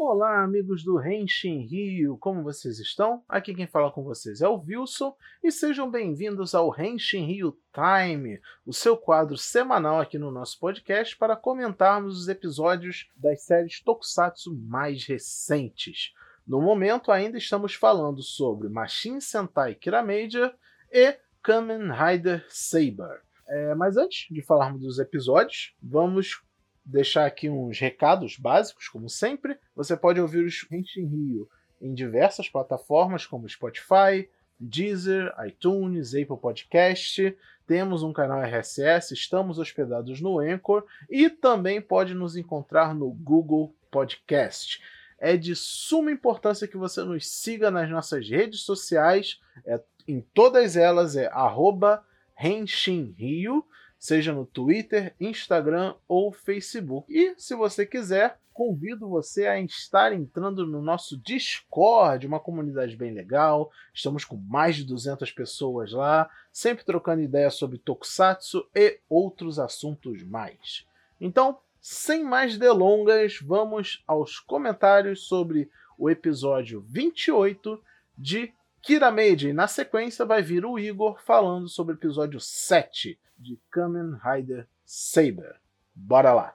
Olá, amigos do Renshin Rio, como vocês estão? Aqui quem fala com vocês é o Wilson e sejam bem-vindos ao Renshin Rio Time, o seu quadro semanal aqui no nosso podcast para comentarmos os episódios das séries Tokusatsu mais recentes. No momento, ainda estamos falando sobre Machine Sentai Kiramedia e Kamen Rider Saber. É, mas antes de falarmos dos episódios, vamos deixar aqui uns recados básicos, como sempre. Você pode ouvir os Rente em Rio em diversas plataformas, como Spotify, Deezer, iTunes, Apple Podcast. Temos um canal RSS, estamos hospedados no Anchor e também pode nos encontrar no Google Podcast. É de suma importância que você nos siga nas nossas redes sociais. É, em todas elas é arroba Rio seja no Twitter, Instagram ou Facebook. E se você quiser, convido você a estar entrando no nosso Discord, uma comunidade bem legal. Estamos com mais de 200 pessoas lá, sempre trocando ideias sobre Tokusatsu e outros assuntos mais. Então, sem mais delongas, vamos aos comentários sobre o episódio 28 de Kira Meiji. Na sequência vai vir o Igor falando sobre o episódio 7 de Kamen Rider Saber. Bora lá!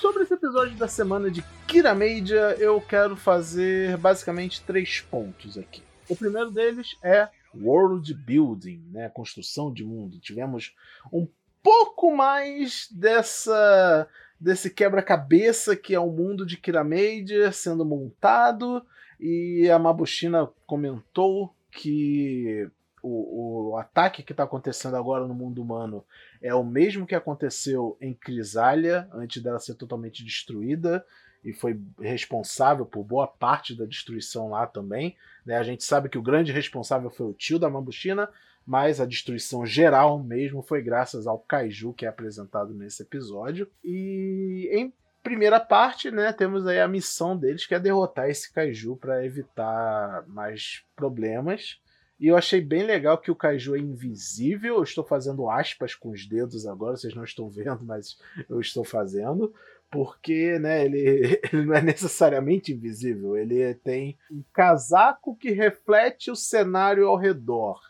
Sobre esse episódio da semana de Kiramedia, eu quero fazer basicamente três pontos aqui. O primeiro deles é world building, né, construção de mundo. Tivemos um pouco mais dessa desse quebra-cabeça que é o mundo de Kiramedia sendo montado e a Mabushina comentou que o, o ataque que está acontecendo agora no mundo humano é o mesmo que aconteceu em Crisália, antes dela ser totalmente destruída, e foi responsável por boa parte da destruição lá também. Né? A gente sabe que o grande responsável foi o tio da Mabushina, mas a destruição geral mesmo foi graças ao Kaiju que é apresentado nesse episódio. E em primeira parte, né, temos aí a missão deles que é derrotar esse kaiju para evitar mais problemas. E eu achei bem legal que o kaiju é invisível. Eu estou fazendo aspas com os dedos agora, vocês não estão vendo, mas eu estou fazendo. Porque né, ele, ele não é necessariamente invisível, ele tem um casaco que reflete o cenário ao redor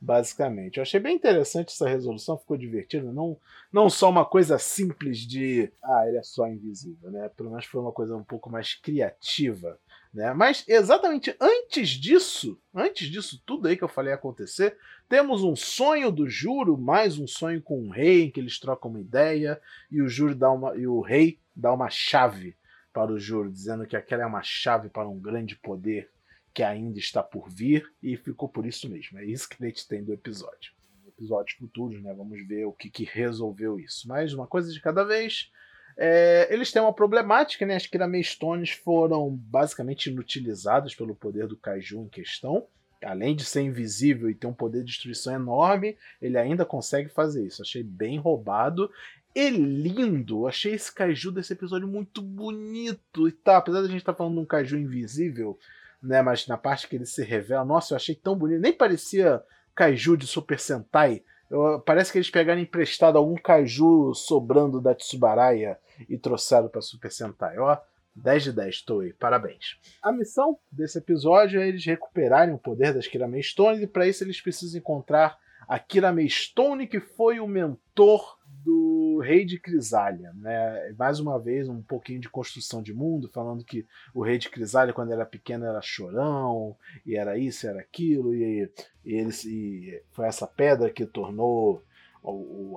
basicamente. Eu achei bem interessante essa resolução, ficou divertido. Não, não só uma coisa simples de ah, ele é só invisível, né? Pelo menos foi uma coisa um pouco mais criativa. Né? Mas exatamente antes disso, antes disso tudo aí que eu falei acontecer, temos um sonho do Juro, mais um sonho com o rei, em que eles trocam uma ideia, e o Juro dá uma. e o rei dá uma chave para o Juro, dizendo que aquela é uma chave para um grande poder que ainda está por vir, e ficou por isso mesmo. É isso que a gente tem do episódio. Episódios futuros, né? Vamos ver o que, que resolveu isso. Mas uma coisa de cada vez. É, eles têm uma problemática, né? As Kiramestones foram basicamente inutilizadas pelo poder do Kaiju em questão. Além de ser invisível e ter um poder de destruição enorme, ele ainda consegue fazer isso. Achei bem roubado e lindo. Achei esse Kaiju desse episódio muito bonito. E tá, apesar da gente estar tá falando de um Kaiju invisível, né? Mas na parte que ele se revela, nossa, eu achei tão bonito. Nem parecia kaiju de Super Sentai. Eu, parece que eles pegaram emprestado algum kaiju sobrando da Tsubaraya e trouxeram para Super Sentai. Ó, 10 de 10, Toei, parabéns. A missão desse episódio é eles recuperarem o poder das Kirame Stones e para isso eles precisam encontrar a Kirame Stone, que foi o mentor do rei de Crisália, né? Mais uma vez um pouquinho de construção de mundo, falando que o rei de Crisália quando era pequeno era chorão e era isso, era aquilo e, e, ele, e foi essa pedra que tornou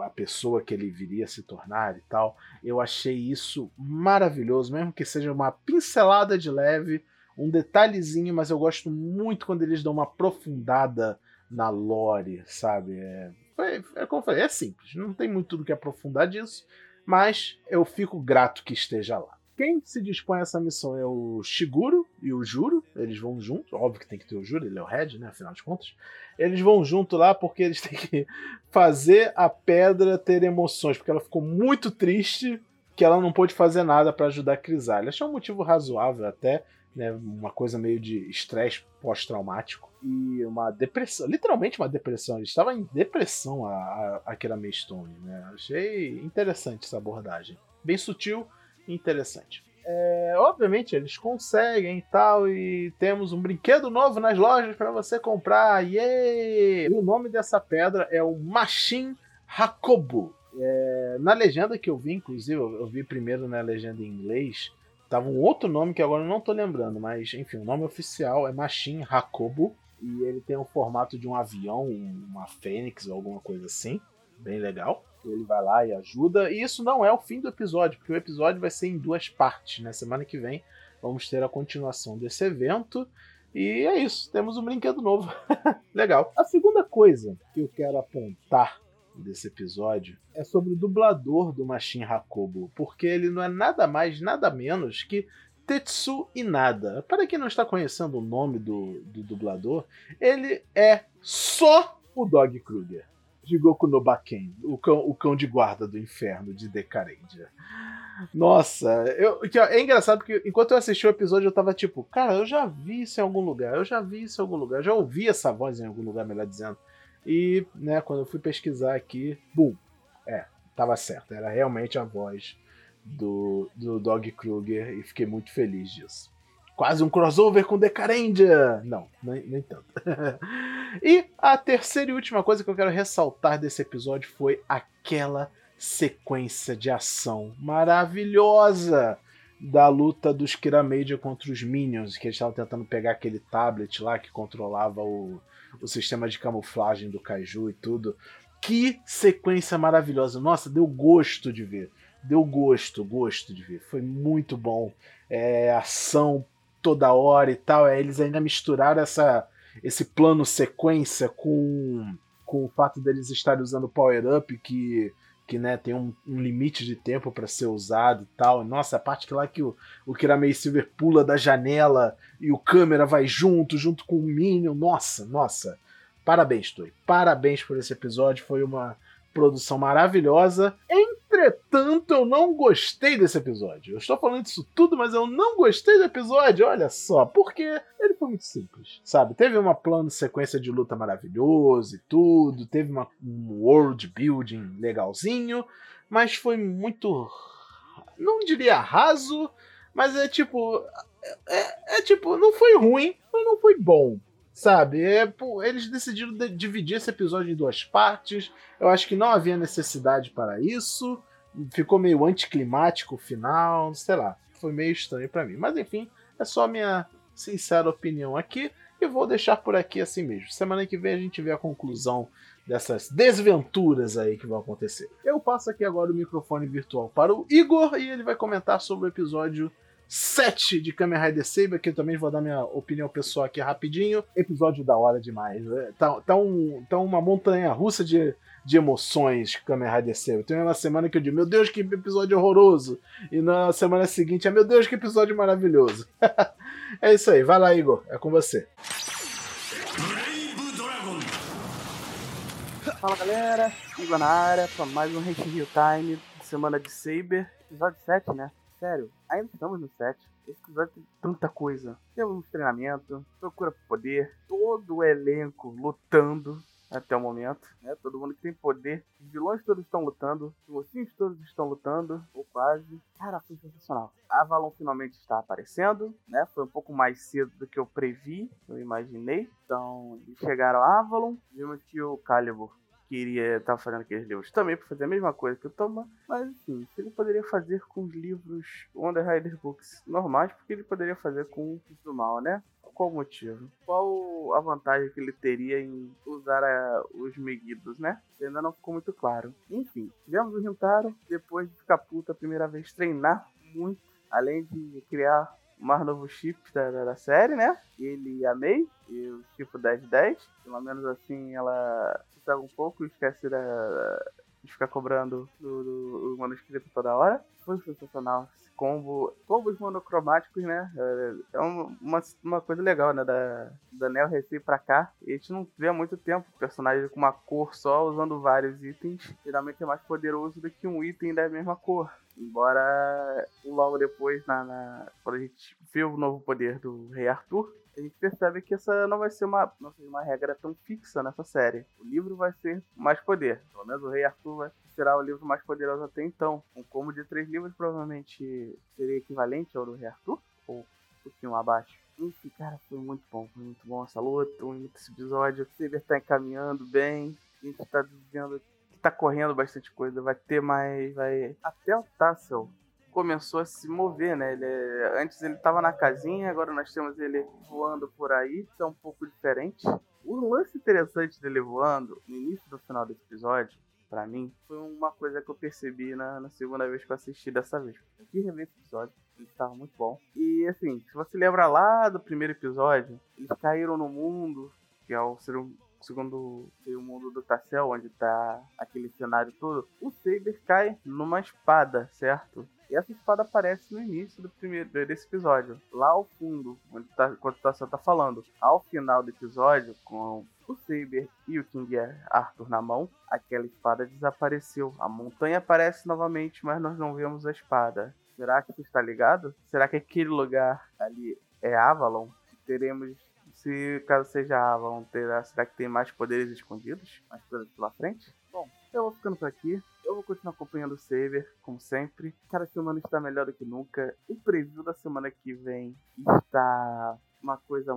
a pessoa que ele viria se tornar e tal. Eu achei isso maravilhoso, mesmo que seja uma pincelada de leve, um detalhezinho, mas eu gosto muito quando eles dão uma aprofundada na lore, sabe? É, é, é como eu falei, é simples, não tem muito do que aprofundar disso, mas eu fico grato que esteja lá. Quem se dispõe a essa missão é o Shiguro e o Juro, eles vão junto, óbvio que tem que ter o Juro, ele é o Red, né, afinal de contas. Eles vão junto lá porque eles têm que fazer a pedra ter emoções, porque ela ficou muito triste que ela não pôde fazer nada para ajudar a Crisália. Achei um motivo razoável até, né, uma coisa meio de estresse pós-traumático e uma depressão, literalmente uma depressão. Ele estava em depressão a, a, a né? Achei interessante essa abordagem, bem sutil e interessante. É, obviamente eles conseguem e tal, e temos um brinquedo novo nas lojas para você comprar. Yay! E o nome dessa pedra é o Machin Hakobu. É, na legenda que eu vi, inclusive, eu vi primeiro na legenda em inglês, tava um outro nome que agora eu não tô lembrando, mas enfim, o nome oficial é Machin Hakobu. E ele tem o formato de um avião, uma fênix ou alguma coisa assim. Bem legal ele vai lá e ajuda. E isso não é o fim do episódio, porque o episódio vai ser em duas partes. Na né? semana que vem vamos ter a continuação desse evento. E é isso, temos um brinquedo novo. Legal. A segunda coisa que eu quero apontar desse episódio é sobre o dublador do Machin Hakobo, porque ele não é nada mais, nada menos que Tetsu Inada. Para quem não está conhecendo o nome do, do dublador, ele é só o Dog Kruger de Goku no Baken, o cão, o cão de guarda do inferno de Decarendia. Nossa, eu, é engraçado porque enquanto eu assisti o episódio eu tava tipo, cara, eu já vi isso em algum lugar, eu já vi isso em algum lugar, eu já ouvi essa voz em algum lugar, melhor dizendo. E, né, quando eu fui pesquisar aqui, bum, é, tava certo, era realmente a voz do, do Dog Kruger e fiquei muito feliz disso. Quase um crossover com Decarendia! Não, nem, nem tanto. e a terceira e última coisa que eu quero ressaltar desse episódio foi aquela sequência de ação maravilhosa da luta dos Kiramedia contra os Minions, que eles estavam tentando pegar aquele tablet lá que controlava o, o sistema de camuflagem do Kaiju e tudo. Que sequência maravilhosa! Nossa, deu gosto de ver. Deu gosto, gosto de ver. Foi muito bom. É, ação toda hora e tal. É, eles ainda misturaram essa, esse plano sequência com, com o fato deles estarem usando Power Up, que, que né, tem um, um limite de tempo para ser usado e tal. Nossa, a parte que lá que o, o Kiramei Silver pula da janela e o câmera vai junto, junto com o Minion. Nossa, nossa. Parabéns, Toy. Parabéns por esse episódio. Foi uma produção maravilhosa. Entretanto, eu não gostei desse episódio. Eu estou falando isso tudo, mas eu não gostei do episódio, olha só, porque ele foi muito simples, sabe? Teve uma plano sequência de luta maravilhoso e tudo, teve uma, um world building legalzinho, mas foi muito. Não diria raso, mas é tipo. É, é, tipo, não foi ruim, mas não foi bom. Sabe? É, pô, eles decidiram de dividir esse episódio em duas partes. Eu acho que não havia necessidade para isso. Ficou meio anticlimático o final, sei lá. Foi meio estranho para mim. Mas enfim, é só minha sincera opinião aqui. E vou deixar por aqui assim mesmo. Semana que vem a gente vê a conclusão dessas desventuras aí que vão acontecer. Eu passo aqui agora o microfone virtual para o Igor e ele vai comentar sobre o episódio 7 de Kamen Rider Saber, que eu também vou dar minha opinião pessoal aqui rapidinho. Episódio da hora demais. É, tá, tá, um, tá uma montanha russa de, de emoções Kamen Rider Saber. Tem uma semana que eu digo, meu Deus, que episódio horroroso. E na semana seguinte é, meu Deus, que episódio maravilhoso. é isso aí, vai lá, Igor, é com você. Fala galera, Igor na área para mais um Hate Real Time, semana de Saber, episódio 7, né? sério, ainda estamos no set. Esse episódio tem tanta coisa. Temos treinamento, procura por poder, todo o elenco lutando até o momento, né? Todo mundo que tem poder. Os vilões todos estão lutando, os mocinhos todos estão lutando, ou quase. Cara, foi sensacional. Avalon finalmente está aparecendo, né? Foi um pouco mais cedo do que eu previ, eu imaginei. Então, eles chegaram a Avalon, vimos que o Calibur queria estar tá fazendo aqueles livros também para fazer a mesma coisa que o Toma, mas enfim, ele poderia fazer com os livros Wonder Rider Books normais, porque ele poderia fazer com o do mal, né? Qual o motivo? Qual a vantagem que ele teria em usar a, os Meguidos, né? Ainda não ficou muito claro. Enfim, tivemos o Rintaro, depois de ficar puta a primeira vez, treinar muito, além de criar o mais novo chip da, da, série, né? Ele e a May, e o tipo 1010. Pelo menos assim ela se um pouco e esquece da, de ficar cobrando do, do, do manuscrito toda hora. Foi sensacional. Esse combo, combos monocromáticos, né? É, é uma, uma coisa legal, né? Da, da Neo recém pra cá. E a gente não vê há muito tempo personagem com uma cor só usando vários itens. Geralmente é mais poderoso do que um item da mesma cor. Embora logo depois, na, na, quando a gente vê o novo poder do Rei Arthur, a gente percebe que essa não vai ser uma, não seja uma regra tão fixa nessa série. O livro vai ser mais poder. Pelo menos o Rei Arthur vai, será o livro mais poderoso até então. Um combo de três livros provavelmente seria equivalente ao do Rei Arthur, ou um pouquinho abaixo. Enfim, cara, foi muito bom. Foi muito bom essa luta, muito esse episódio. O Saber tá encaminhando bem. A gente tá que tá correndo bastante coisa. Vai ter mais. Vai. Até o Tassel começou a se mover, né? Ele, é, antes ele estava na casinha, agora nós temos ele voando por aí, isso é um pouco diferente. O lance interessante dele voando, no início do final desse episódio, para mim, foi uma coisa que eu percebi na, na segunda vez que eu assisti dessa vez. Eu quis rever esse episódio, ele estava muito bom. E assim, se você lembra lá do primeiro episódio, eles caíram no mundo, que é o segundo o mundo do Tassel, onde tá aquele cenário todo, o Saber cai numa espada, certo? E essa espada aparece no início do primeiro desse episódio, lá ao fundo, onde tá, quando o Tassel tá falando. Ao final do episódio, com o Saber e o King Arthur na mão, aquela espada desapareceu. A montanha aparece novamente, mas nós não vemos a espada. Será que está ligado? Será que aquele lugar ali é Avalon? Teremos se caso seja Avalon, terá, será que tem mais poderes escondidos? Mais coisas pela frente? Eu vou ficando por aqui. Eu vou continuar acompanhando o Saber, como sempre. Cada semana está melhor do que nunca. O preview da semana que vem está uma coisa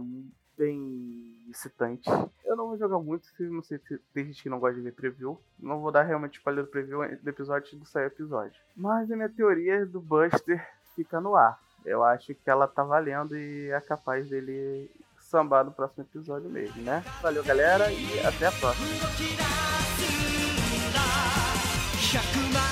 bem excitante. Eu não vou jogar muito, se não sei se tem gente que não gosta de ver preview. Não vou dar realmente spoiler do preview do episódio do sair episódio. Mas a minha teoria do Buster fica no ar. Eu acho que ela tá valendo e é capaz dele sambar no próximo episódio mesmo, né? Valeu, galera, e até a próxima. 100万